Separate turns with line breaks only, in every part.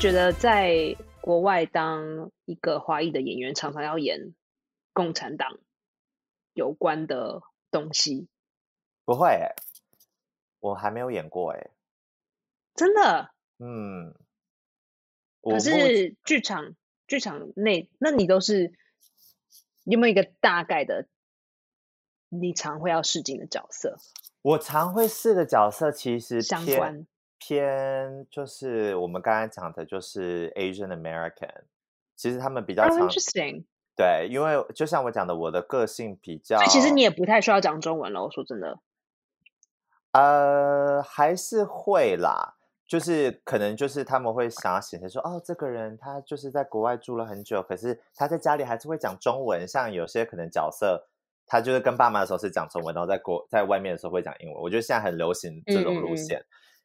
觉得在国外当一个华裔的演员，常常要演共产党有关的东西？
不会、欸，我还没有演过哎、
真的？
嗯，
可是剧场剧场内，那你都是有没有一个大概的你常会要试镜的角色？
我常会试的角色其实偏
相关
偏就是我们刚才讲的，就是 Asian American。其实他们比较
Oh, interesting。
对，因为就像我讲的，我的个性比较，
所以其实你也不太需要讲中文了。我说真的，
呃还是会啦，就是可能就是他们会想要显示说，哦，这个人他就是在国外住了很久，可是他在家里还是会讲中文。像有些可能角色，他就是跟爸妈的时候是讲中文，然后在国在外面的时候会讲英文。我觉得现在很流行这种
嗯嗯嗯
路线。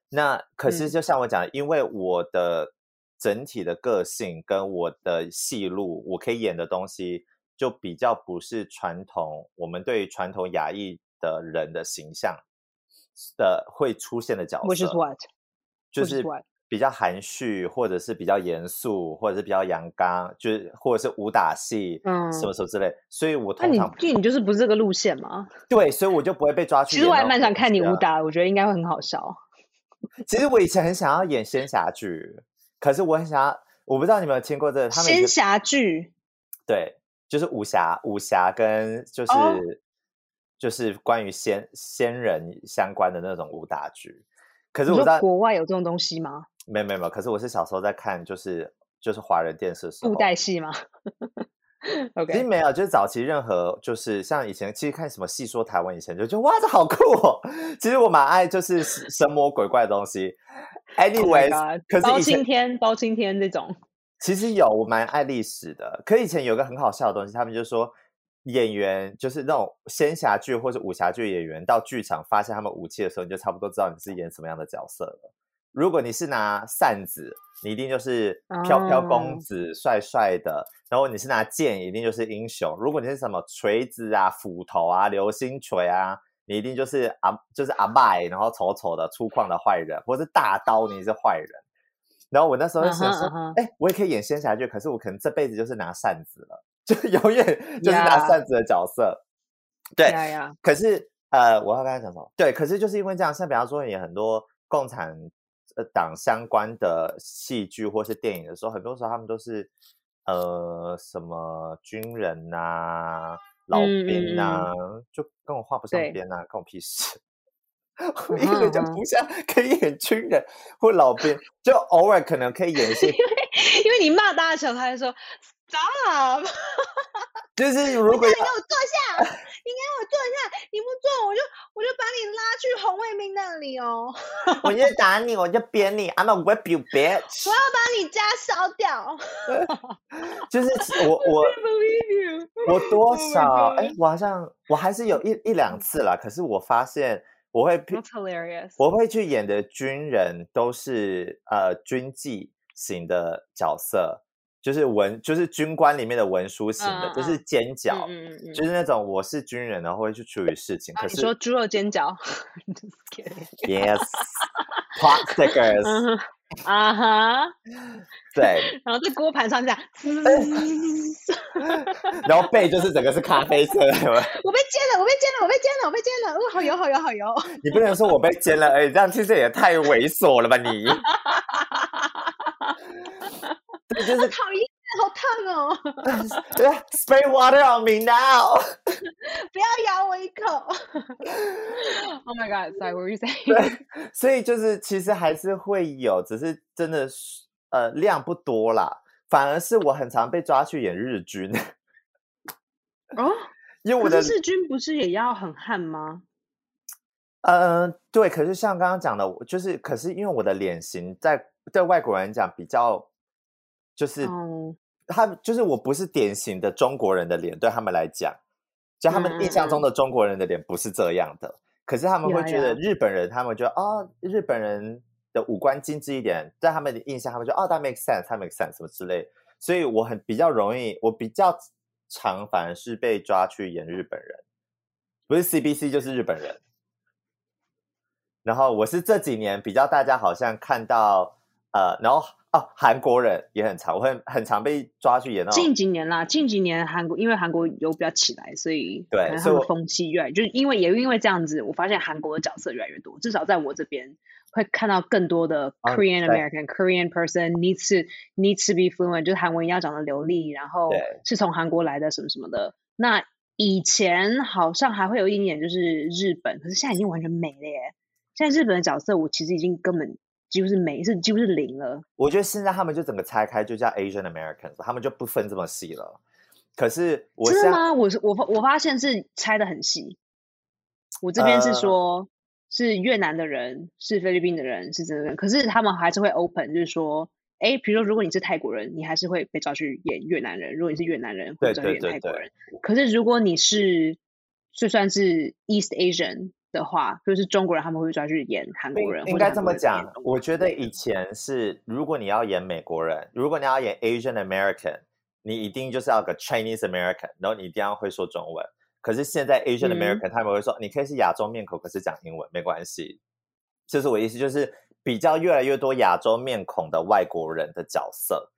那可是
嗯
就像我讲的，因为我的整体的个性跟我的戏路，我可以演的东西就比较不是传统我们对于传统亚裔的人的形象的会出现的角色。
which is what？
就是比较含蓄，或者是比较严肃，或者是比较阳刚，就是或者是武打戏，
嗯
什么什么之类。所以我
那你
通常
就你就是不是这个路线吗？
对，所以我就不会被抓去。
其实我还蛮想看你武。打，我觉得应该会很好笑。
其实我以前很想要演仙侠剧，可是我很想要，我不知道你有没有听过这个，他们
仙侠剧
对，就是武侠，武侠跟就是、
哦
就是关于仙仙人相关的那种武打剧。可是我知道
国外有这种东西吗？
没有没有没有，可是我是小时候在看，就是就是华人电视的时候，
布袋戏吗
其实
？OK，
没有，就是早期任何就是像以前，其实看什么戏说台湾以前就觉得哇这好酷哦。其实我蛮爱就是神神魔鬼怪的东西。
Oh
Anyways，、
God，包
可是包
青天、包青天这种，
其实有我蛮爱历史的。可以前有个很好笑的东西，他们就说演员就是那种仙侠剧或者武侠剧演员到剧场发现他们武器的时候，你就差不多知道你是演什么样的角色了。如果你是拿扇子，你一定就是飘飘公
哦
子，帅帅的；然后你是拿剑，一定就是英雄。如果你是什么锤子啊、斧头啊、流星锤啊，你一定就是阿就是阿拜，然后丑丑的粗犷的坏人，或是大刀，你是坏人。然后我那时候就想说哎、我也可以演仙侠剧，可是我可能这辈子就是拿扇子了，就永远就是拿扇子的角色。对可是呃，我要跟他讲什么？对，可是就是因为这样，像比方说，也很多共产呃党相关的戏剧或是电影的时候，很多时候他们都是呃什么军人呐、老兵呐、就跟我画不上边呐、跟我屁事。一个人就不像可以演军人或老兵，就偶尔可能可以演一些，
因为你骂大的时候，他就说 stop，
就是 如果
你给我坐下，你给我坐下，你不坐我就我就把你拉去红卫兵那里哦，
我就打你，我就扁你，I'm a whip you bitch
我。要把你家烧掉。
就是我我。我多
Oh
少哎、我好像我还是有一一两次啦，可是我发现我会去
That's hilarious。
我会去演的军人都是呃军纪型的角色，就是文就是军官里面的文书型的，就是尖角，
嗯嗯嗯
就是那种我是军人，然后会去处理事情。
啊，
可是
你说猪肉尖角。
yes pot stickers，
啊哈，
对，
然后在锅盘上这样，
然后背就是整个是咖啡色的。
我被煎了，我被煎了，我被煎了，我被煎了，哦，好油，好油，好油。
你不能说我被煎了而已，这样其实也太猥琐了吧你？对，就是
讨厌，好烫哦！
spray water on me now。
不要咬我一口。oh my god! Sorry, what were you saying?
对，所以就是其实还是会有，只是真的是呃量不多啦。反而是我很常被抓去演日军，
哦，
因为我的
日军不是也要很悍吗？
呃对，可是像刚刚讲的，我就是可是因为我的脸型在对外国人讲比较就是
哦，
他们就是我不是典型的中国人的脸，对他们来讲，就他们印象中的中国人的脸不是这样的。可是他们会觉得日本人，他们觉得哦，日本人的五官精致一点，在他们的印象，他们就哦，that makes sense，他 makes sense 什么之类。所以我很比较容易，我比较常反而是被抓去演日本人，不是 CBC 就是日本人。然后我是这几年比较大家好像看到呃，然后哦，韩国人也很常，我很很常被抓去演那种
近几年啦，近几年韩国因为韩国有比较起来，所以
对所以
风气越来，就是因为也因为这样子，我发现韩国的角色越来越多，至少在我这边会看到更多的
哦
Korean American、Korean person needs to needs to be fluent，就是韩文要讲的流利，然后是从韩国来的什么什么的。那以前好像还会有一点点就是日本，可是现在已经完全没了耶。现在日本的角色我其实已经根本几乎是没，是几乎是零了。
我觉得现在他们就整个拆开，就叫 Asian Americans，他们就不分这么细了。可是我现在
真的吗？我是我发我发现是拆的很细。我这边是
呃
说，是越南的人，是菲律宾的人，是这个人，可是他们还是会 open，就是说，哎，比如说如果你是泰国人，你还是会被抓去演越南人；如果你是越南人，会被抓去
对对对对
演泰国人。可是如果你是就算是 East Asian 的话，就是中国人，他们会抓去演韩国人，
应该这么讲我觉得以前是，如果你要演美国人，如果你要演 Asian American，你一定就是要有个 Chinese American，然后你一定要会说中文。可是现在 Asian
嗯
American、他们会说，你可以是亚洲面孔，可是讲英文没关系。这是我意思，就是比较越来越多亚洲面孔的外国人的角色。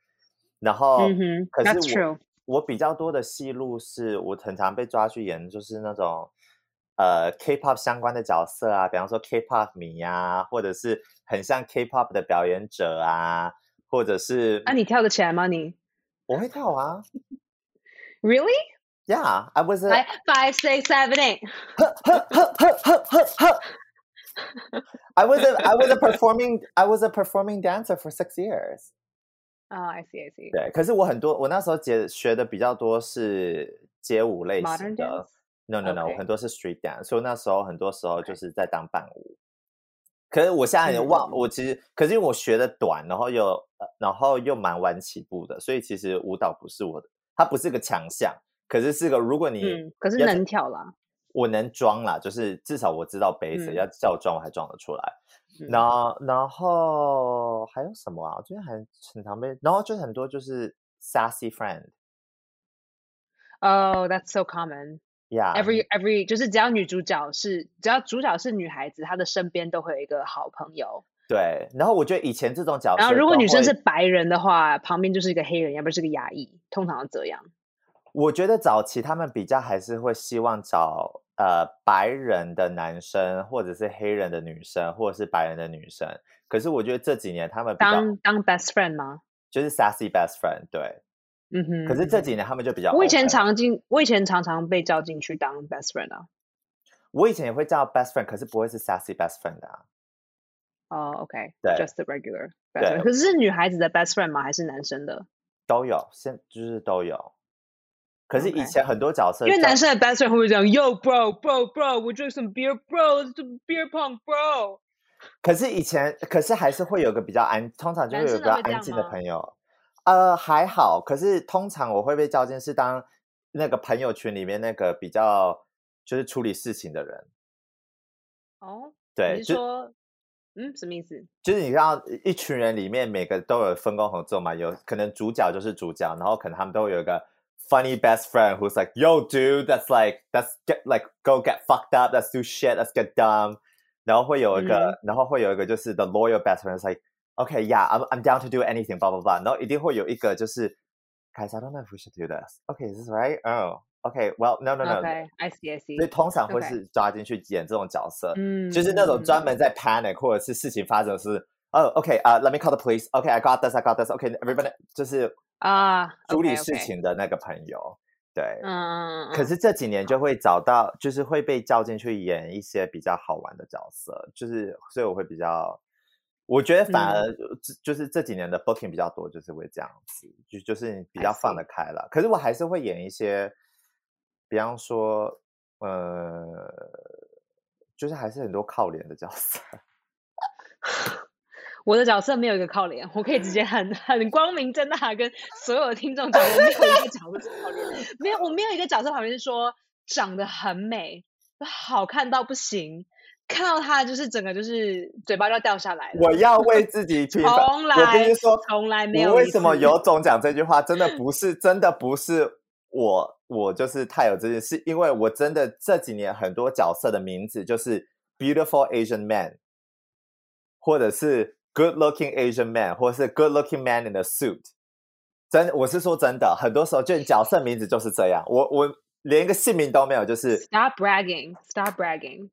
然后，可是我我比较多的戏路是我很常被抓去演，就是那种呃 K-pop 相关的角色啊，比方说 K-pop 迷啊，或者是很像 K-pop 的表演者啊，或者是
啊，你跳得起来吗？你
我会跳啊 Really？，Yeah，I was a
来，five, six, seven, eight。
I was a I was a performing I was a performing dancer for six years。
啊、i see, I see.
对，可是我很多我那时候学学的比较多是街舞类型的? No no no，、很多是 street dance，所以那时候很多时候就是在当伴舞。可是我现在也忘，
嗯
我其实可是因为我学的短，然后又、呃、然后又蛮晚起步的，所以其实舞蹈不是我的，它不是个强项，可是是个如果你、
嗯，可是能跳啦。
我能装啦，就是至少我知道 base，、
嗯
要叫我装我还装得出来。
嗯
然后然后还有什么啊？我觉得还很常被，然后就很多就是 sassy friend。
Oh, that's so common.
Yeah,
Every every 就是只要女主角是只要主角是女孩子，她的身边都会有一个好朋友。
对。然后我觉得以前这种角色，
然后如果女生是，白人的话，旁边就是一个黑人，要不然是个亚裔，通常是这样。
我觉得早期他们比较还是会希望找呃白人的男生，或者是黑人的女生，或者是白人的女生。可是我觉得这几年他们
当当 best friend 吗？
就是 sassy best friend，对。
嗯哼。
可是这
嗯
几年他们就比较
哼我以前常进，我以前常常被叫进去当 best friend 啊。
我以前也会叫 best friend，可是不会是 sassy best friend 的、啊。
哦、o k
对
just the regular best
对
friend。可是是女孩子的 best friend 吗？还是男生的？
都有，现就是都有。可是以前很多角色叫
因为男生的 best friend 会不会这样？Yo bro bro bro，我 drink some beer bro，这 beer pong bro。
可是以前，可是还是会有个比较安，通常就会有个安静的朋友。呃，还好，可是通常我会被叫进是当那个朋友群里面那个比较就是处理事情的人。
哦，
对，
你说，嗯，什么意思？
就是你知道一群人里面每个都有分工合作嘛，有可能主角就是主角，然后可能他们都会有一个 funny best friend who's like yo dude that's like that's get like go get fucked up let's do shit let's get dumb，然后会有一个，然后会有一个就是 the loyal best friend is like okay yeah I'm I'm down to do anything blah blah blah，然后一定会有一个就是 guys I don't know if we should do this okay is this right oh okay well no no no，
OK，I see I
所以
see。
通常会
OK
是抓进去演这种角色。
嗯，
就是那种专
嗯
门在 panic 或者是事情发生的是，哦，OK 啊、l e t me call the police，OK，I、got this，I got this，OK，everybody、就是
啊
处理
OK，OK
事情的那个朋友，对。
嗯嗯嗯，
可是这几年就会找到，就是会被叫进去演一些比较好玩的角色，就是所以我会比较， 我觉得反而
嗯
就就是这几年的 booking 比较多，就是会这样子，就就是你比较放得开了。可是我还是会演一些，比方说，呃，就是还是很多靠脸的角色。
我的角色没有一个靠脸，我可以直接很很光明正大跟所有的听众讲，我没有一个角色是靠脸，没有，我没有一个角色旁边是说长得很美，好看到不行，看到他就是整个就是嘴巴就要掉下来了。
我要为自己 平反。
从
我必
来
须说，
从来没有
我为什么有种讲这句话？真的不是，真的不是我，我就是太有这件事，因为我真的这几年很多角色的名字就是 beautiful Asian man，或者是 good looking Asian man，或是 good looking man in a suit。真，我是说真的，很多时候就 角色名字就是这样。我我连一个姓名都没有，就是
Stop bragging, stop bragging.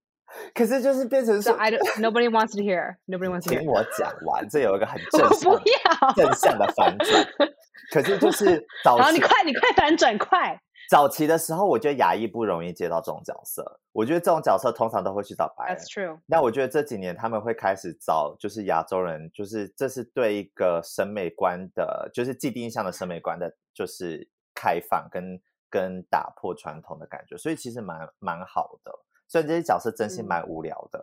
可是就是变成
don't. Nobody wants to hear. Nobody wants to
听.我讲完，这有一个很正
我不
向
要。
正向的反转。可是就是 早
然后你快，你快反转，快！
早期的时候，我觉得亚裔不容易接到这种角色。我觉得这种角色通常都会去找白人
That's。true.
那我觉得这几年他们会开始找，就是亚洲人，就是这是对一个审美观的，就是既定印象的审美观的，就是开放跟跟打破传统的感觉，所以其实蛮蛮好的。虽然这些角色真心
嗯
蛮无聊的，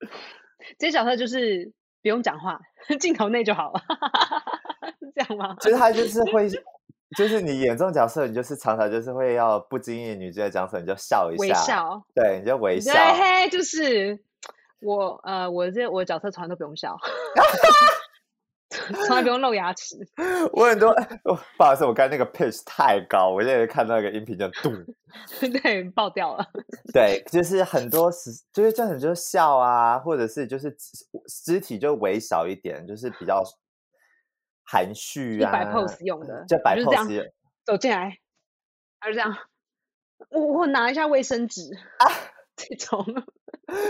这些角色就是不用讲话，镜头内就好了，是这样吗？
其实他就是会，就是你演这种角色，你就是常常就是会要不经意女主角讲什么你就笑一下微，
笑，
对，你就微笑
对，。嘿，就是我呃，我这我的角色从来都不用笑，从来不用露牙齿。
我很多，哦 不好意思，我刚才那个 pitch 太高，我现在看到一个音频就嘟。
对，爆掉了。
对，就是很多时，就是这样，就是笑啊，或者是就是肢肢体就微小一点，就是比较含蓄啊，
就摆 pose 用的
就摆 pose
走进来，还是这样，我我拿一下卫生纸啊，这种，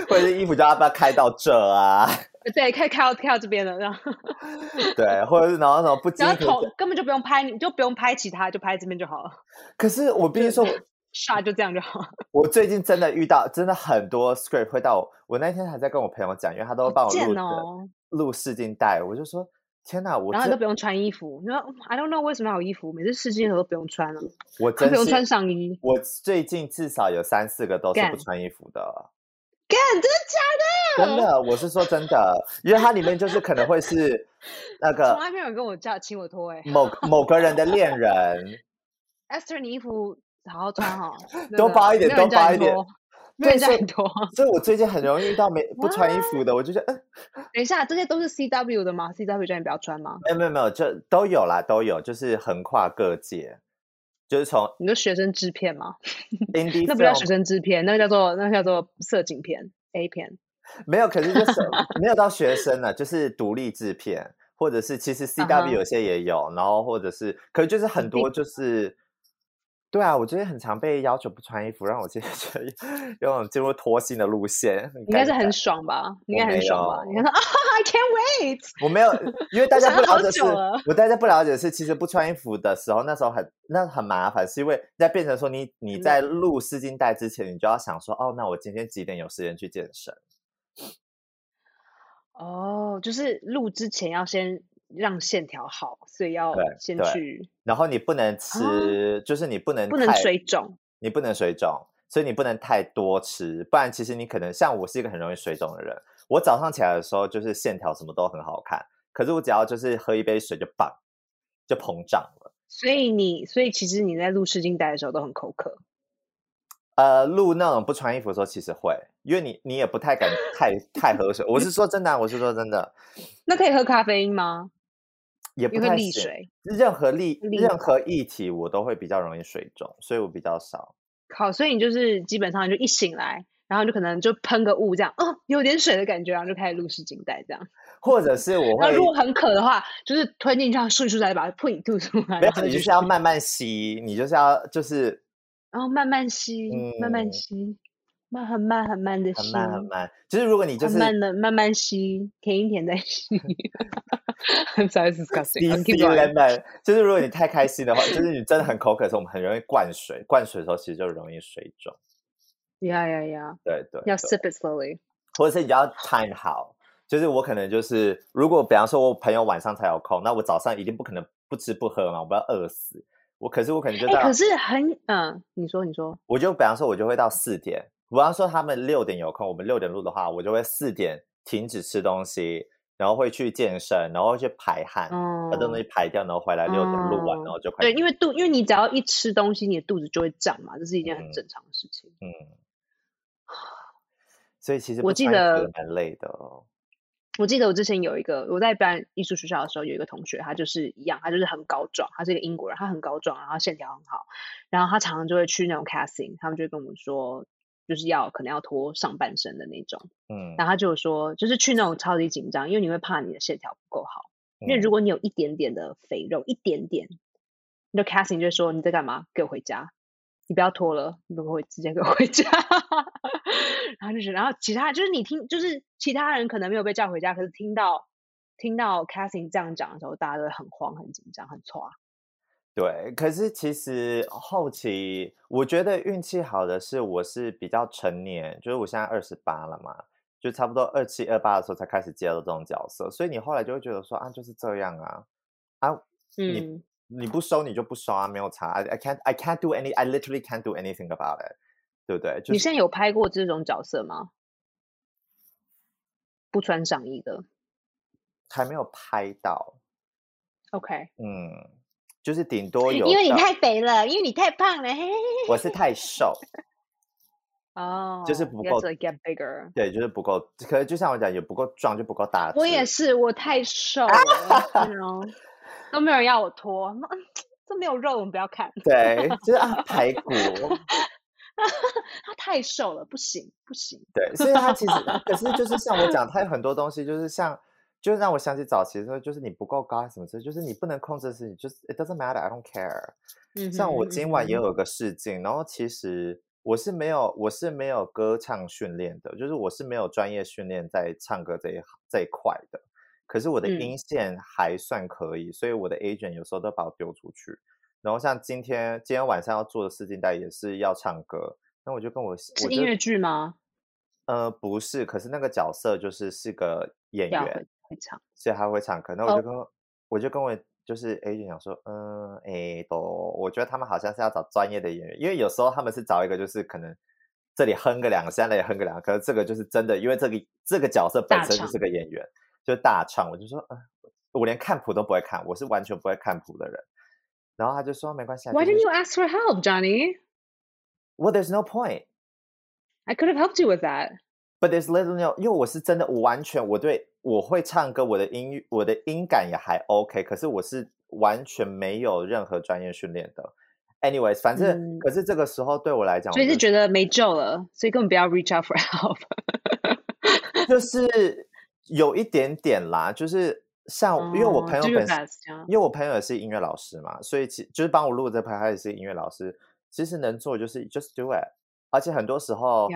或者是衣服就要不要开到这啊？
对，可以开到开到这边了，然后，
对，或者是然后什么不经
然后头根本就不用拍，你就不用拍其他，就拍这边就好了，
可是 我必须说，我
刷就这样就好。
我最近真的遇到真的很多 script 会到我，我那天还在跟我朋友讲，因为他都会帮我
贱
录的
哦，
录试镜带，我就说天哪，我
然后你都不用穿衣服，你说 I don't know 为什么要有衣服，每次试镜的时候都不用穿了，
我真
不用穿上衣。
我最近至少有三四个都是不穿衣服的。
干，真的假的？
真的，我是说真的，因为它里面就是可能会是那个从
来没有人跟我叫请我脱哎、
某某个人的恋人，
Esther，你衣服好好穿哈，真的
多包一点多包一点对所以
叫你脱。
所以我最近很容易遇到没 不穿衣服的，我就觉得，嗯，
等一下，这些都是 CW 的吗？CW 叫你不要穿吗？
没有没有没有，就都有啦，都有，就是横跨各界，就是从
你说学生制片吗 那不叫学生制片，那个叫做那个叫做色情片 A 片。
没有，可是就是没有到学 生了，就是独立制片，或者是其实
嗯
CW 有些也有，然后或者是，可是就是很多就是。对啊，我最近很常被要求不穿衣服，让我今天觉得有种进入脱星的路线，
应该是很爽吧？应该很爽吧？你看说啊，I can't wait。
我没有，因为大家
好
不了解我大家不了解是，其实不穿衣服的时候，那时候很那很麻烦，是因为在变成说你 你在录试镜带之前，你就要想说，哦，那我今天几点有时间去健身？
哦，就是录之前要先让线条好，所以要先去，
然后你不能吃，就是你不能
哦不能水肿。
你不能水肿，所以你不能太多吃，不然其实你可能像我是一个很容易水肿的人，我早上起来的时候就是线条什么都很好看，可是我只要就是喝一杯水就棒，就膨胀了。
所以你，所以其实你在录试镜带的时候都很口渴。
呃，录那种不穿衣服的时候，其实会，因为你你也不太敢太太喝水。我是说真的啊、我是说真的，
那可以喝咖啡因吗？
也不太
水。
任何力
力
任何液体我都会比较容易水肿，所以我比较少。
好，所以你就是基本上就一醒来，然后就可能就喷个雾这样，哦，有点水的感觉，然后就开始录试镜带这样。
或者是我会
然后如果很渴的话，就是吞进去，然后漱一漱再把它噗吐出来，
没有，你就是要慢慢吸，你就是要就是
然后慢慢吸，慢慢
嗯
吸，慢很慢很慢的吸，
很慢很慢。就是如果你就是
很慢的慢慢吸，舔一舔再吸。I'm sorry, it's disgusting.
D
I'm keep
C
going.
lemon，就是如果你太开心的话，就是你真的很口渴的时候，我们很容易灌水，灌水的时候其实就容易水肿。
Yeah, yeah, yeah.
对对
要 sip it slowly.
或者是你要 time 好，就是我可能就是，如果比方说我朋友晚上才有空，那我早上一定不可能不吃不喝嘛，我不要饿死。我可是我可能就
哎、
到，
可是很嗯，你说你说，
我就比方说我就会到四点，比方说他们六点有空，我们六点录的话，我就会四点停止吃东西，然后会去健身，然后会去排汗，
嗯
把这东西排掉，然后回来六点录完，
嗯
然后就快
对，因为肚，因为你只要一吃东西，你的肚子就会胀嘛，这是一件很
嗯
正常的事情。
嗯，所以其实
我记得
也蛮累的哦。
我记得我之前有一个我在表演艺术学校的时候，有一个同学，他就是一样，他就是很高壮，他是一个英国人，他很高壮，然后线条很好，然后他常常就会去那种 casting，他们就会跟我们说，就是要可能要脱上半身的那种。
嗯，
然后他就有说，就是去那种超级紧张，因为你会怕你的线条不够好。因为
嗯
如果你有一点点的肥肉，一点点，那 casting 就说你在干嘛？给我回家，你不要脱了，你不会直接给我回家。然后就是，然后其他就是你听，就是其他人可能没有被叫回家，可是听到听到 casting 这样讲的时候，大家都会很慌、很紧张、很错。
对，可是其实后期我觉得运气好的是，我是比较成年，就是我现在二十八了嘛，就差不多二七二八的时候才开始接到这种角色，所以你后来就会觉得说啊，就是这样啊啊，你
嗯，
你不收你就不收啊，没有差，I I can't I can't do any I literally can't do anything about it，对不对？就是
你现在有拍过这种角色吗？不穿上衣的。
还没有拍到
，，OK，
嗯，就是顶多有
因为你太肥了，因为你太胖了，嘿嘿嘿。
我是太瘦，
哦，
就是不够
get bigger。
对，就是不够，可是就像我讲，也不够壮，就不够大。
我也是，我太瘦了 都没有人要我脱，嗯 这没有肉，我们不要看。
对，就是啊，排骨，
他太瘦了，不行不行。
对，所以他其实，可是就是像我讲，他有很多东西，就是像，就是让我想起早期的时候，就是你不够高什么之类，就是你不能控制的事情，就是 it doesn't matter, I don't care。
嗯
像我今晚也有一个试镜，然后其实我是没有，我是没有歌唱训练的，就是我是没有专业训练在唱歌这一行这一块的。可是我的
嗯
音线还算可以，所以我的 agent 有时候都把我丢出去。然后像今天今天晚上要做的试镜带也是要唱歌，那我就跟我
是音乐剧吗？
呃不是，可是那个角色就是是个演员
要会，唱。
所以他会唱可能我
哦
就跟我、我就跟我就是 agent 讲说，嗯，诶，都我觉得他们好像是要找专业的演员，因为有时候他们是找一个就是可能这里哼个两下，那里哼个两个，可是这个就是真的，因为这个这个角色本身就是个演员，就大唱。我就说，嗯、我连看谱都不会看，我是完全不会看谱的人。然后他就说没关系啊
Why didn't you ask for help, Johnny?
Well, there's no point.
I could have helped you with that.
But there's little no，因为我是真的，我完全我对我会唱歌，我的音乐我的音感也还 OK，可是我是完全没有任何专业训练的。Anyways，反正、
嗯
可是这个时候对我来讲，
所以是觉得没救了，所以根本不要 reach out for help。
就是有一点点啦，就是像、因为我朋友本身因为我朋友也是音乐老师嘛，所以其就是帮我录这拍，他也是音乐老师。其实能做就是 just do it，而且很多时候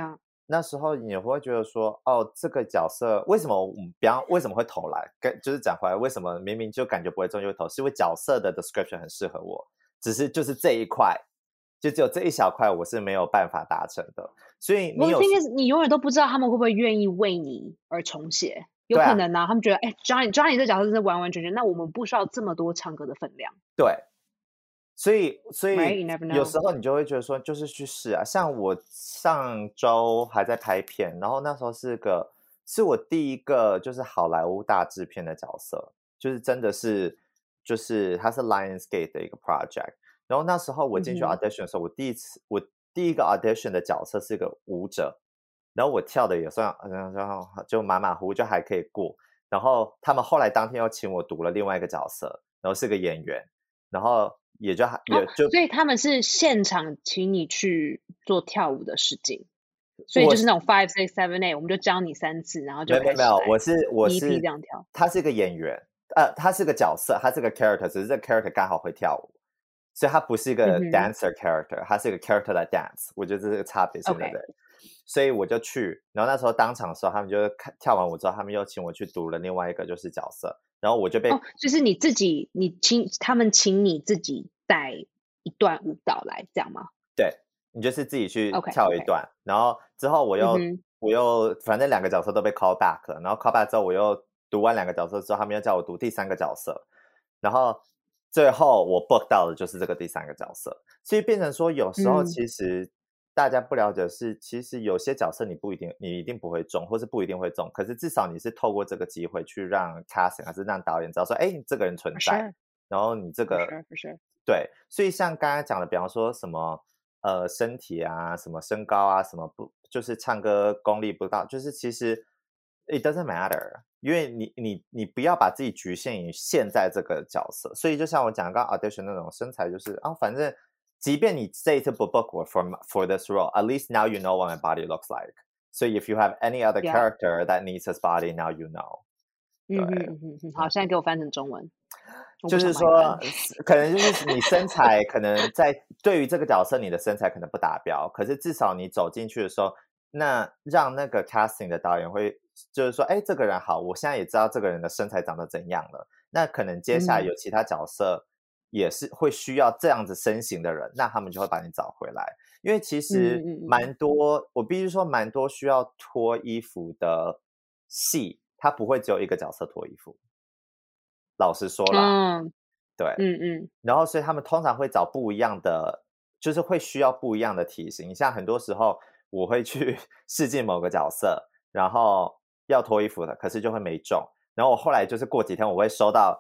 那时候你会觉得说，哦，这个角色为什么我们比方为什么会投来？跟就是讲回来，为什么明明就感觉不会中就会投，是因为角色的 description 很适合我，只是就是这一块，就只有这一小块我是没有办法达成的。所以你有
你永远都不知道他们会不会愿意为你而重写，有可能啊，他们觉得，哎，Johnny Johnny 这角色真的完完全全，那我们不需要这么多唱歌的分量。
对，所以所以有时候你就会觉得说，就是去试啊。像我上周还在拍片，然后那时候是个是我第一个就是好莱坞大制片的角色，就是真的是就是它是 Lionsgate 的一个 project。然后那时候我进去 audition 的时候，我第一次我第一个 audition 的角色是个舞者，然后我跳的也算，然后就马马虎虎就还可以过。然后他们后来当天又请我读了另外一个角色，然后是个演员，然后也就还也
哦
就、
所以他们是现场请你去做跳舞的试镜，所以就是那种 five six seven eight，我们就教你三次，然后就
没有没有我是我是
这样跳。
他是个演员，呃，他是个角色，他是个 character，只是这个 character 刚好会跳舞，所以他不是一个 dancer character，、他是一个 character 来 dance，我觉得这是个差别现在
OK
的。所以我就去，然后那时候当场的时候，他们就看跳完舞之后，他们又请我去读了另外一个就是角色，然后我就被、
哦，就是你自己，你请他们请你自己带一段舞蹈来，这样吗？
对你就是自己去跳一段然后之后我又、
嗯
我又反正两个角色都被 call back 了，然后 call back 之后我又读完两个角色之后，他们又叫我读第三个角色，然后最后我 book 到的就是这个第三个角色，所以变成说有时候
嗯。
其实大家不了解的是，其实有些角色你不一定你一定不会中，或是不一定会中，可是至少你是透过这个机会去让 casting 还是让导演知道说，哎，这个人存在然后你这个.对，所以像刚才讲的，比方说什么呃身体啊，什么身高啊，什么不就是唱歌功力不到，就是其实 it doesn't matter，因为你你你不要把自己局限于现在这个角色。所以就像我讲刚刚 audition 那种身材，就是啊，反正即便你这一次不 book 我 for for this role, at least now you know what my body looks like. So if you have any other character that needs his body, now you know.
嗯哼嗯嗯，好，现在给我翻成中文。
就是说，可能就是你身材可能在对于这个角色，你的身材可能不达标，可是至少你走进去的时候，那让那个 casting 的导演会就是说，哎，这个人好，我现在也知道这个人的身材长得怎样了。那可能接下来
嗯
有其他角色也是会需要这样子身形的人，那他们就会把你找回来。因为其实
嗯嗯嗯
蛮多，我必须说蛮多需要脱衣服的戏，它不会只有一个角色脱衣服。老实说啦，
嗯
对，
嗯嗯
然后所以他们通常会找不一样的，就是会需要不一样的体型。像很多时候我会去 试镜某个角色，然后要脱衣服的，可是就会没中。然后我后来就是过几天我会收到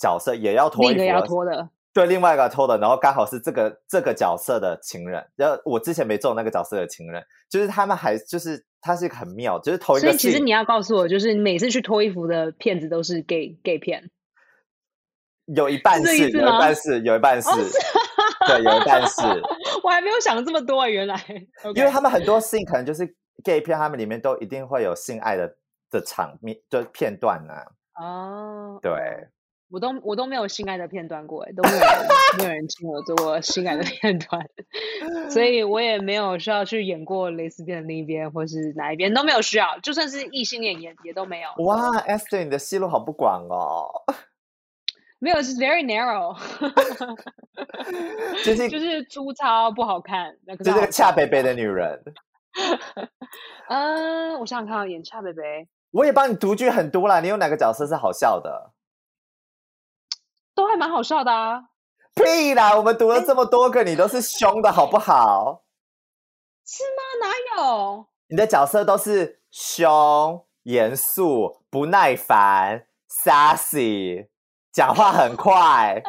角色也要脱
一个要脱的，
对，另外一个脱的，然后刚好是这个这个角色的情人，然后我之前没中那个角色的情人，就是他们还就是他是一个很妙，就是头一个
所以其实你要告诉我，就是每次去脱衣服的骗子都是 gay gay 片。
有一半是，有一半是，有一半是，
哦是
对，有一半是。
我还没有想这么多啊，原来。
因为他们很多 scene 可能就是 gay 片，他们里面都一定会有性爱的的场面，就片段呢、
哦，
对，
我都我都没有性爱的片段过，哎，都没有人没有人请我做过性爱的片段，所以我也没有需要去演过蕾丝边的那一边，或是哪一边都没有需要，就算是异性恋也也都没有，
哇，Esther，你的戏路好不广哦，
没有是 very narrow，
就是
就是粗糙不好看，那个
就是个恰北北的女人。
嗯，我想想看，演恰北北
我也帮你独剧很多啦，你有哪个角色是好笑的？
都还蛮好笑的啊，
屁啦，我们读了这么多个，你都是凶的好不好？
是吗？哪有？
你的角色都是凶、严肃、不耐烦、sassy，讲话很快。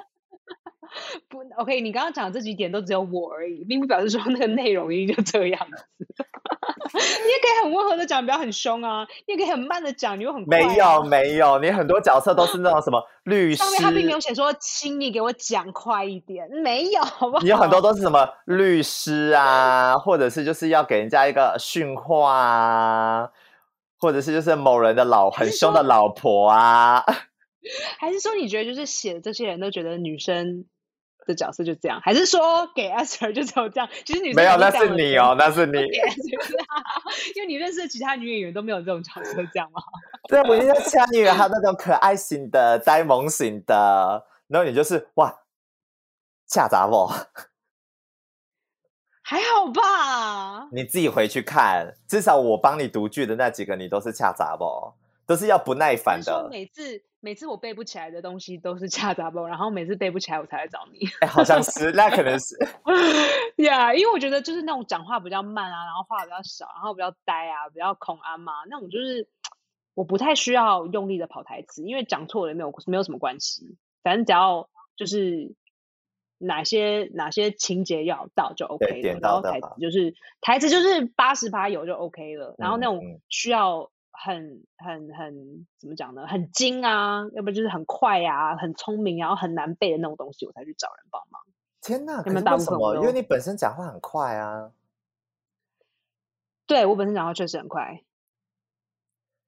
不，OK，你刚刚讲的这几点都只有我而已，并不表示说那个内容一定就这样子。你也可以很温和的讲，不要很凶啊；你也可以很慢的讲，你又很。
没有没有，你很多角色都是那种什么 律师
上，面他并没有写说，请你给我讲快一点，没有，好不好？
你有很多都是什么律师啊，或者是就是要给人家一个训话啊，或者是就是某人的老很凶的老婆啊。
还是说你觉得就是写的这些人都觉得女生的角色就这样，还是说给 Esther 就只有这样？其实女生
没有，那是你哦，那是你。
因为你认识的其他女演员都没有这种角色，这样吗？
对，我觉得其他女人还有那种可爱型的、呆萌型的，然后你就是哇，恰杂不？
还好吧。
你自己回去看，至少我帮你读剧的那几个，你都是恰杂不？都是要不耐烦的。
每次每次我背不起来的东西都是恰杂包，然后每次背不起来我才来找你。
哎，好像是，那可能是。
呀因为我觉得就是那种讲话比较慢啊，然后话比较少，然后比较呆啊，比较恐安嘛，那种就是我不太需要用力的跑台词，因为讲错了也没有没有什么关系，反正只要就是哪些哪些情节要到就 OK 然后台词
就
是台词就是八十趴有就 OK 了，然后那种需要很很很怎么讲呢？很精啊，要不然就是很快啊，很聪明，然后很难背的那种东西，我才去找人帮忙。
天哪！可
有没有
是为什么？因为你本身讲话很快啊。
对我本身讲话确实很快，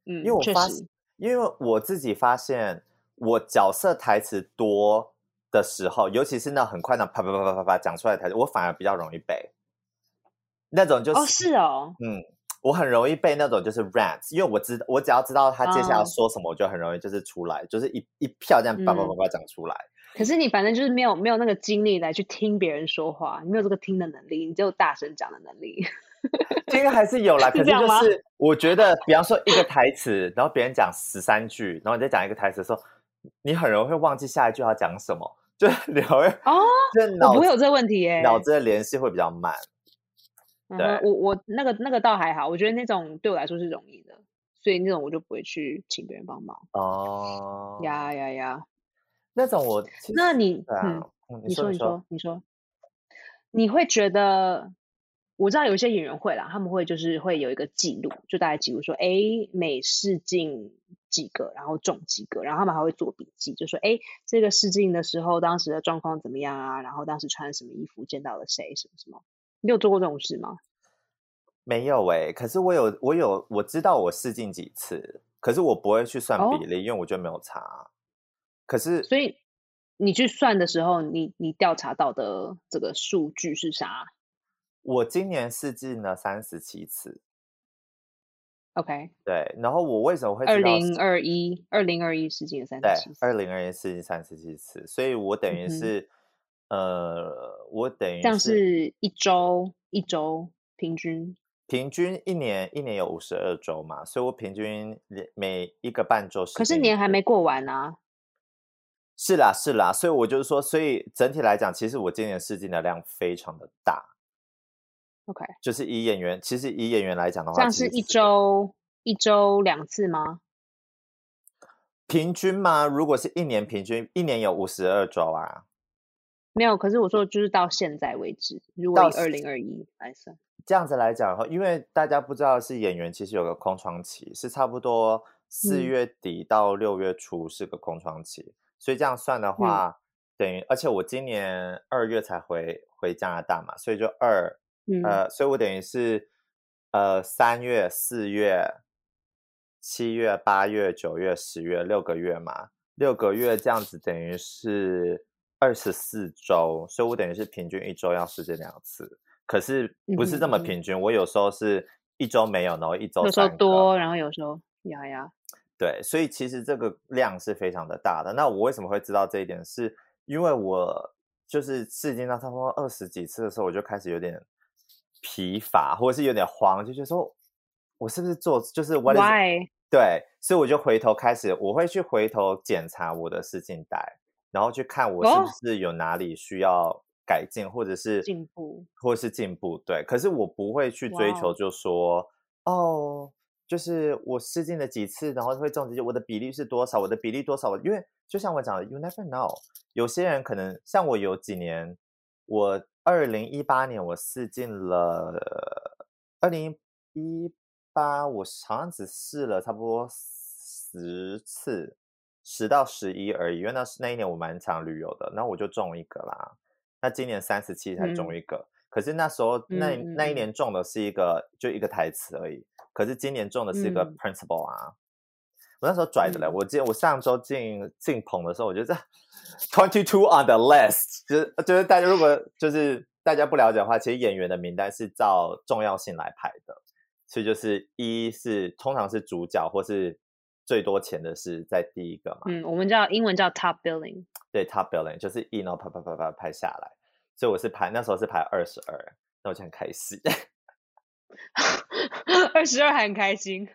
嗯，
因为我发现，因为我自己发现，我角色台词多的时候，尤其是那很快那啪啪啪啪啪啪讲出来的台词，我反而比较容易背。那种就是，
哦是哦，
嗯，我很容易被那种就是 rants，因为我知道，我只要知道他接下来说什么，我就很容易就是出来，就是一一票这样叭叭叭
嗯
叭讲出来。
可是你反正就是没有没有那个精力来去听别人说话，你没有这个听的能力，你只有大声讲的能力。
这个还是有啦，可是就是我觉得，比方说一个台词，然后别人讲十三句，然后你再讲一个台词的时候，你很容易会忘记下一句要讲什么，就是 你会
哦，
就是脑
我不会有这个问题耶。
脑子的联系会比较慢。对
嗯我我那个那个倒还好，我觉得那种对我来说是容易的，所以那种我就不会去请别人帮忙。
哦，
呀呀呀！
那种我
那你
啊，
嗯，
嗯
你说你
你说
你说，你会觉得我知道有一些演员会啦，他们会就是会有一个记录，就大概记录说，哎，每试镜几个，然后中几个，然后他们还会做笔记，就说，哎，这个试镜的时候当时的状况怎么样啊？然后当时穿什么衣服，见到了谁，什么什么？你有做过这种事吗？
没有哎，可是我有，我有，我知道我试镜几次，可是我不会去算比例，因为我觉得没有差。可是，
所以你去算的时候，你你调查到的这个数据是啥？
我今年试镜了三十七次
，OK，
对。然后我为什么会
二零二一二零二一试镜三十七次，
二零二一试镜三十七次，所以我等于是，呃，我等于
这样是一周一周平均。
平均一年一年有五十二周嘛，所以我平均每一个半周。
可是年还没过完啊。
是啦是啦，所以我就是说，所以整体来讲，其实我今年试镜的量非常的大。
OK，
就是以演员，其实以演员来讲的话，
像是一周一周两次吗？
平均吗？如果是一年平均，一年有五十二周啊。
没有，可是我说就是到现在为止，如果以二零二一来算。
这样子来讲的话，因为大家不知道是演员，其实有个空窗期，是差不多四月底到六月初是个空窗期，所以这样算的话，等于而且我今年二月才回回加拿大嘛，所以就二呃，所以我等于是呃三月、四月、七月、八月、九月、十月六个月嘛，六个月这样子等于是二十四周，所以我等于是平均一周要试这两次。可是不是这么平均，我有时候是一周没有，然后一周
有时候多，然后有时候呀呀。
对，所以其实这个量是非常的大的。那我为什么会知道这一点？是因为我就是试镜到差不多二十几次的时候，我就开始有点疲乏，或者是有点慌，就觉得说，我是不是做就是
why？
对，所以我就回头开始，我会去回头检查我的试镜带，然后去看我是不是有哪里需要。改进或者是
进步，
或者是进步，对。可是我不会去追求，就说哦，就是我试镜了几次，然后会中几，我的比例是多少？我的比例多少？因为就像我讲的，you never know。有些人可能像我有几年，我二零一八年我试镜了，二零一八我好像只试了差不多十次，十到十一而已。因为那是那一年我蛮常旅游的，然后我就中一个啦。那今年三十七才中一个，可是那时候那那一年中的是一个就一个台词而已，可是今年中的是一个 principal 啊，我那时候拽的嘞，我记得我上周进进棚的时候，我觉得 twenty two on the list，就是就是大家如果就是大家不了解的话，其实演员的名单是照重要性来排的，所以就是一是通常是主角或是最多钱的是在第一个嘛，
嗯，我们叫英文叫 top billing。
对，top billing 就是一，然后啪啪啪啪拍下来，所以我是排那时候是排二十二，那我就很开心。
二十二还很开心，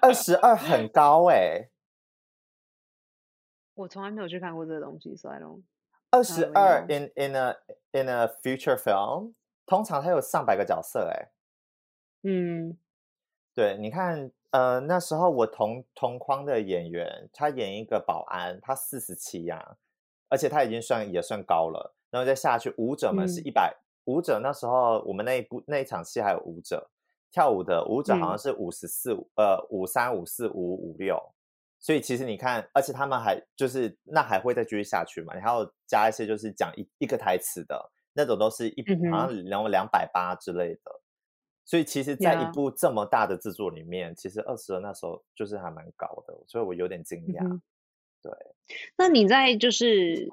二十二很高哎，
我从来没有去看过这个东西，所以都
二十二 in in a in a future film，通常它有上百个角色哎，
嗯，
对，你看。呃，那时候我同同框的演员，他演一个保安，他四十七呀，而且他已经算也算高了。然后再下去，舞者们是一百，舞者那时候我们那一部那一场戏还有舞者跳舞的舞者好像是五十四，呃，五三五四五五六。所以其实你看，而且他们还就是那还会再继续下去嘛？然后加一些就是讲一一个台词的那种，都是一好像两两百八之类的。所以其实，在一部这么大的制作里面，其实二十二那时候就是还蛮高的，所以我有点惊讶。对，
那你在就是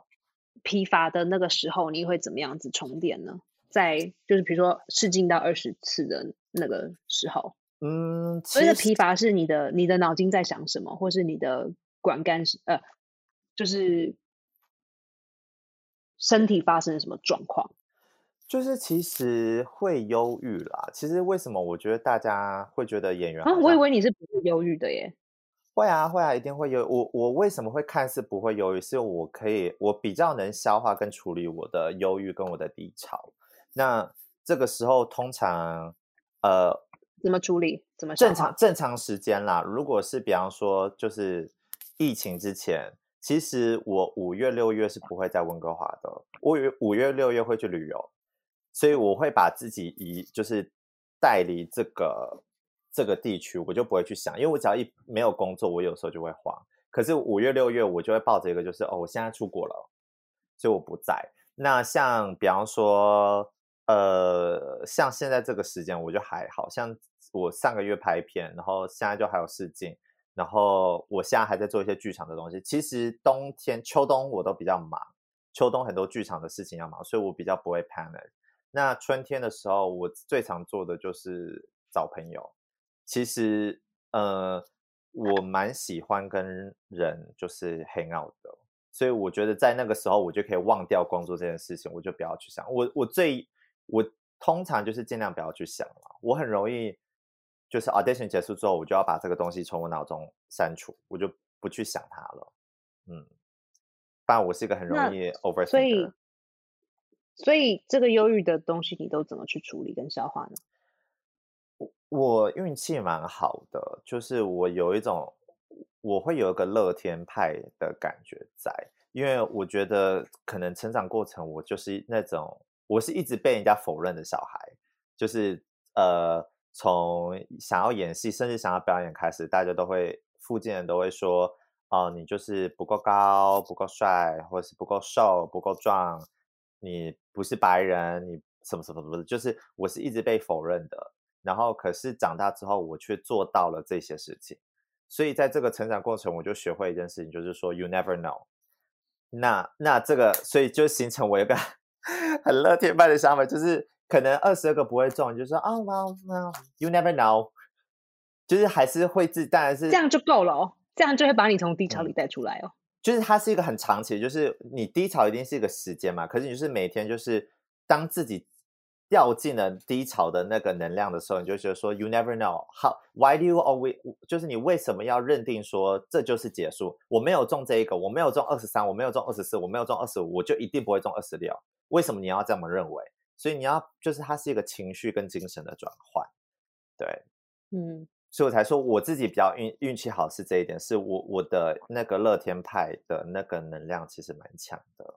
疲乏的那个时候，你会怎么样子充电呢？在就是比如说试镜到二十次的那个时候，
嗯，
所以的疲乏是你的你的脑筋在想什么，或是你的管干呃，就是身体发生了什么状况？
就是其实会忧郁啦。其实为什么我觉得大家会觉得演员
啊？我以为你是不会忧郁的耶。
会啊，会啊，一定会忧。我我为什么会看似不会忧郁？是因为我可以，我比较能消化跟处理我的忧郁跟我的低潮。那这个时候通常呃，
怎么处理？怎么
正常正常时间啦？如果是比方说就是疫情之前，其实我五月六月是不会在温哥华的。我五月六月会去旅游。所以我会把自己移，就是带离这个这个地区，我就不会去想，因为我只要一没有工作，我有时候就会慌。可是五月六月，我就会抱着一个，就是哦，我现在出国了，所以我不在。那像比方说，呃，像现在这个时间，我就还好像我上个月拍片，然后现在就还有试镜，然后我现在还在做一些剧场的东西。其实冬天、秋冬我都比较忙，秋冬很多剧场的事情要忙，所以我比较不会 panic。那春天的时候，我最常做的就是找朋友。其实，呃，我蛮喜欢跟人就是 hang out 的，所以我觉得在那个时候，我就可以忘掉工作这件事情，我就不要去想。我我最我通常就是尽量不要去想了。我很容易就是 audition 结束之后，我就要把这个东西从我脑中删除，我就不去想它了。嗯，不然我是一个很容易 over。
所以。所以这个忧郁的东西，你都怎么去处理跟消化呢？
我我运气蛮好的，就是我有一种我会有一个乐天派的感觉在，因为我觉得可能成长过程，我就是那种我是一直被人家否认的小孩，就是呃，从想要演戏，甚至想要表演开始，大家都会附近人都会说，哦，你就是不够高、不够帅，或是不够瘦、不够壮。你不是白人，你什么什么什么的，就是我是一直被否认的。然后，可是长大之后，我却做到了这些事情。所以，在这个成长过程，我就学会一件事情，就是说，you never know。那那这个，所以就形成我一个 很乐天派的想法，就是可能二十二个不会中，就说啊，well，you never know，就是还是会自，当然是
这样就够了哦，这样就会把你从低潮里带出来哦。
就是它是一个很长期，就是你低潮一定是一个时间嘛。可是你就是每天就是当自己掉进了低潮的那个能量的时候，你就觉得说，You never know how why do you always 就是你为什么要认定说这就是结束？我没有中这一个，我没有中二十三，我没有中二十四，我没有中二十五，我就一定不会中二十六。为什么你要这么认为？所以你要就是它是一个情绪跟精神的转换，对，嗯。所以我才说我自己比较运运气好是这一点，是我我的那个乐天派的那个能量其实蛮强的，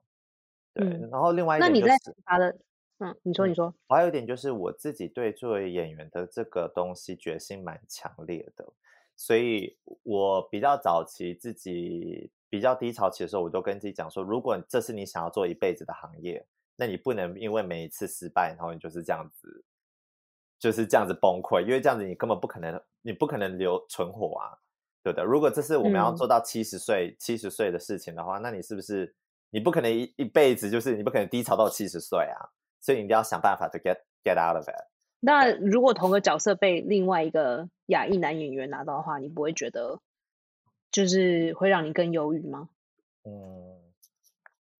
对。然后另外一点就是
他的，嗯，你说你说，
还有一点就是我自己对作为演员的这个东西决心蛮强烈的，所以我比较早期自己比较低潮期的时候，我都跟自己讲说，如果这是你想要做一辈子的行业，那你不能因为每一次失败，然后你就是这样子。就是这样子崩溃，因为这样子你根本不可能，你不可能留存活啊，对不对？如果这是我们要做到七十岁、七十岁的事情的话，那你是不是你不可能一一辈子就是你不可能低潮到七十岁啊？所以你一定要想办法 to get get out of it。
那如果同个角色被另外一个亚裔男演员拿到的话，你不会觉得就是会让你更忧郁吗？
嗯，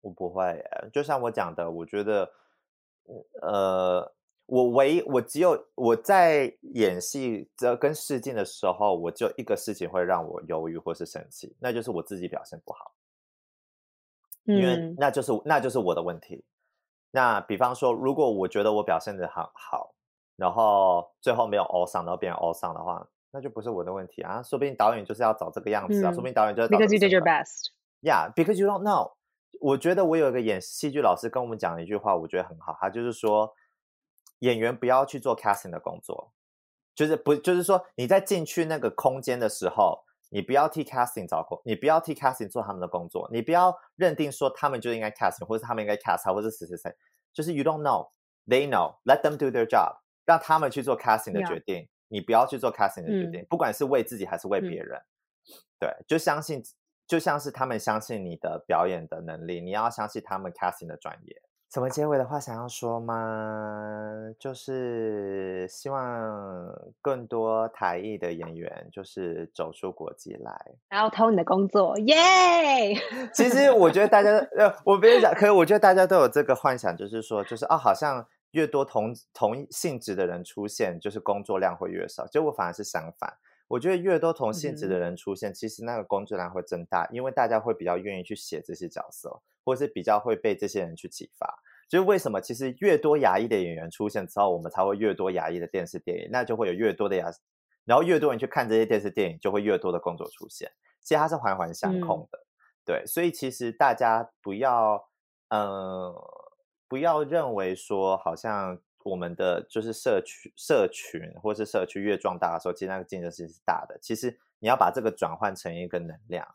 我不会，就像我讲的，我觉得，呃。我唯一我只有我在演戏这跟试镜的时候，我就一个事情会让我犹豫或是生气，那就是我自己表现不好，因为那就是那就是我的问题。那比方说，如果我觉得我表现的很好，然后最后没有 all 上，然后变成 all 上的话，那就不是我的问题啊，说不定导演就是要找这个样子啊，说不定导演就是
because you did your best，yeah，because
you don't know。我觉得我有一个演戏剧老师跟我们讲了一句话，我觉得很好，他就是说。演员不要去做 casting 的工作，就是不就是说你在进去那个空间的时候，你不要替 casting 找工，你不要替 casting 做他们的工作，你不要认定说他们就应该 casting，或者是他们应该 cast，或者是谁谁谁，就是 you don't know，they know，let them do their job，让他们去做 casting 的决定，你不要去做 casting 的决定，不管是为自己还是为别人，对，就相信，就像是他们相信你的表演的能力，你要相信他们 casting 的专业。什么结尾的话想要说吗？就是希望更多台艺的演员就是走出国际来，
然后偷你的工作，耶！
其实我觉得大家，呃，我别人讲，可是我觉得大家都有这个幻想，就是说，就是哦，好像越多同同性质的人出现，就是工作量会越少。结果反而是相反。我觉得越多同性质的人出现，其实那个工作量会增大，因为大家会比较愿意去写这些角色，或者是比较会被这些人去启发。就是为什么其实越多牙医的演员出现之后，我们才会越多牙医的电视电影，那就会有越多的牙，然后越多人去看这些电视电影，就会越多的工作出现。其实它是环环相扣的，对。所以其实大家不要，嗯，不要认为说好像我们的就是社区社群或是社区越壮大的时候，其实那个竞争性是大的。其实你要把这个转换成一个能量，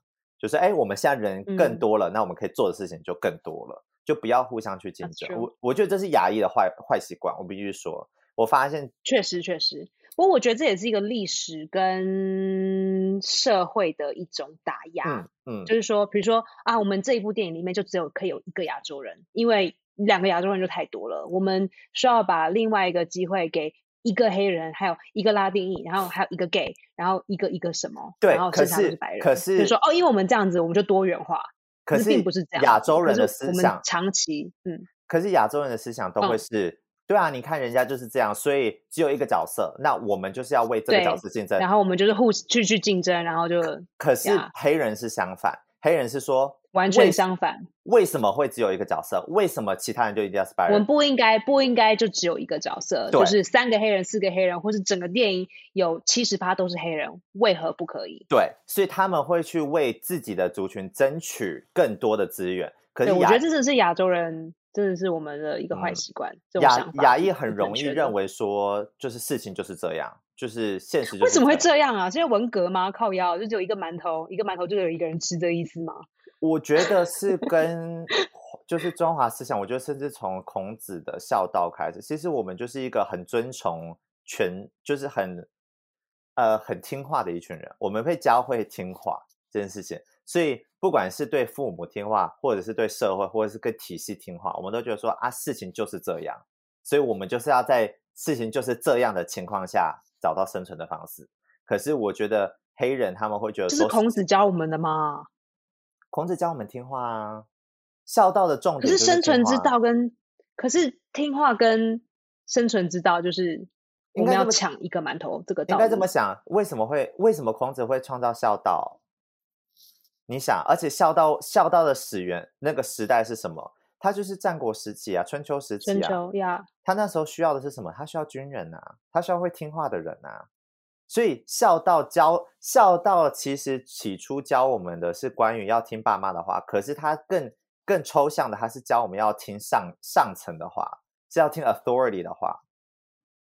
就是哎，我们现在人更
嗯。
多了，那我们可以做的事情就更多了，就不要互相去竞争。我我觉得这是牙医的坏坏习惯，我必须说，我发现
确实确实，不过我觉得这也是一个历史跟社会的一种打压。
嗯嗯。
就是说，比如说啊，我们这一部电影里面就只有可以有一个亚洲人，因为两个亚洲人就太多了，我们需要把另外一个机会给一个黑人，还有一个拉丁裔，然后还有一个 gay，然后一个一个什么，
对
然后
可是
剩下都是白人。
可
就是说哦，因为我们这样子，我们就多元化，
可是
并不是这样。
亚洲人的思想
长期，嗯，
可是亚洲人的思想都会
嗯
是，对啊，你看人家就是这样，所以只有一个角色，那我们就是要为这个角色竞争。
然后我们就是互去去竞争，然后就
可是黑人是相反，黑人是说
完全相反。
为什么会只有一个角色？为什么其他人就一定要是白人？
我们不应该不应该就只有一个角色，就是三个黑人、四个黑人，或是整个电影有七十趴都是黑人，为何不可以？
对，所以他们会去为自己的族群争取更多的资源。可是，
我觉得这只是亚洲人，真的是我们的一个坏
嗯
习惯。这种
亚
想法
亚裔
是
很容易认为说，就是事情就是这样，就是现实就是
为什么会
这样？
啊？是因为文革吗？靠腰就只有一个馒头，一个馒头就有一个人吃的意思吗？
我觉得是跟 就是中华思想，我觉得甚至从孔子的孝道开始，其实我们就是一个很尊崇全，就是很呃很听话的一群人，我们会教会听话这件事情，所以不管是对父母听话，或者是对社会，或者是跟体系听话，我们都觉得说啊，事情就是这样，所以我们就是要在事情就是这样的情况下找到生存的方式。可是我觉得黑人他们会觉得说，
这是孔子教我们的吗？
孔子教我们听话啊，孝道的重
可
点可是
生存之道跟可是听话跟生存之道就是我们要
应该这么
抢一个馒头这个道
应该这
路
么想，为什么会为什么孔子会创造孝道？你想，而且孝道孝道的始源那个时代是什么？它就是战国时期啊，春秋时期啊
春
啊。
秋呀，
他那时候需要的是什么？他需要军人啊，他需要会听话的人啊。所以孝道教孝道其实起初教我们的是关于要听爸妈的话，可是他更更抽象的，他是教我们要听上上层的话，是要听 authority 的话。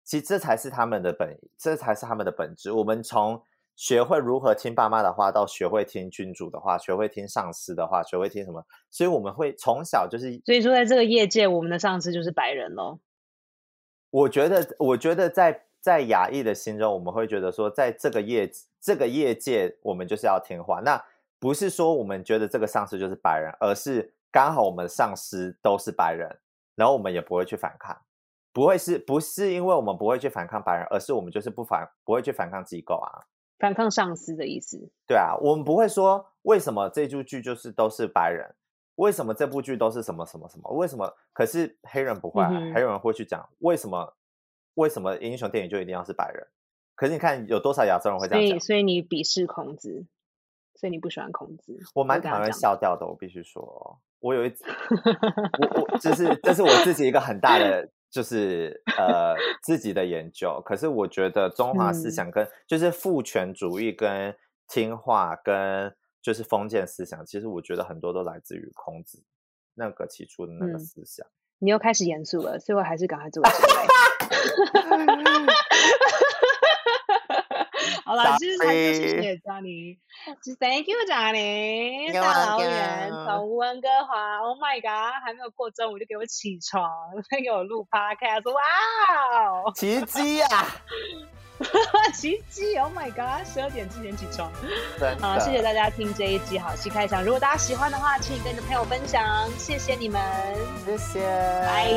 其实这才是他们的本，这才是他们的本质。我们从学会如何听爸妈的话，到学会听君主的话，学会听上司的话，学会听什么，所以我们会从小就是
所以说在这个业界，我们的上司就是白人喽。
我觉得，我觉得在在亚裔的心中，我们会觉得说，在这个业这个业界，我们就是要听话。那不是说我们觉得这个上司就是白人，而是刚好我们上司都是白人，然后我们也不会去反抗，不会是不是因为我们不会去反抗白人，而是我们就是不反不会去反抗机构啊。
反抗上司的意思，
对啊，我们不会说为什么这部剧就是都是白人，为什么这部剧都是什么什么什么，为什么？可是黑人不会、啊，
嗯哼
黑人会去讲为什么？为什么英雄电影就一定要是白人？可是你看有多少亚洲人会这样讲？
所以你鄙视孔子，所以你不喜欢孔子。
我蛮讨厌笑掉的，我必须说，我有一，我我这是这是我自己一个很大的就是呃自己的研究。可是我觉得中华思
嗯
想跟、就是父权主义跟听话跟就是封建思想，其实我觉得很多都来自于孔子那个起初的那个
嗯
思想。
你又开始严肃了，所以我还是赶快做结尾。好了，其实还是谢谢 Johnny，就 Thank you
Johnny，You're
大老远从温哥华，Oh my god，还没有过中午就给我起床，再给我录 Podcast，哇哦，
奇迹啊、
奇迹，Oh my god，十二点之前起床。好，谢谢大家听这一集好戏开场。如果大家喜欢的话，请跟你的朋友分享，谢谢你们，
谢谢，
拜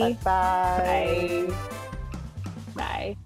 拜拜。
拜拜。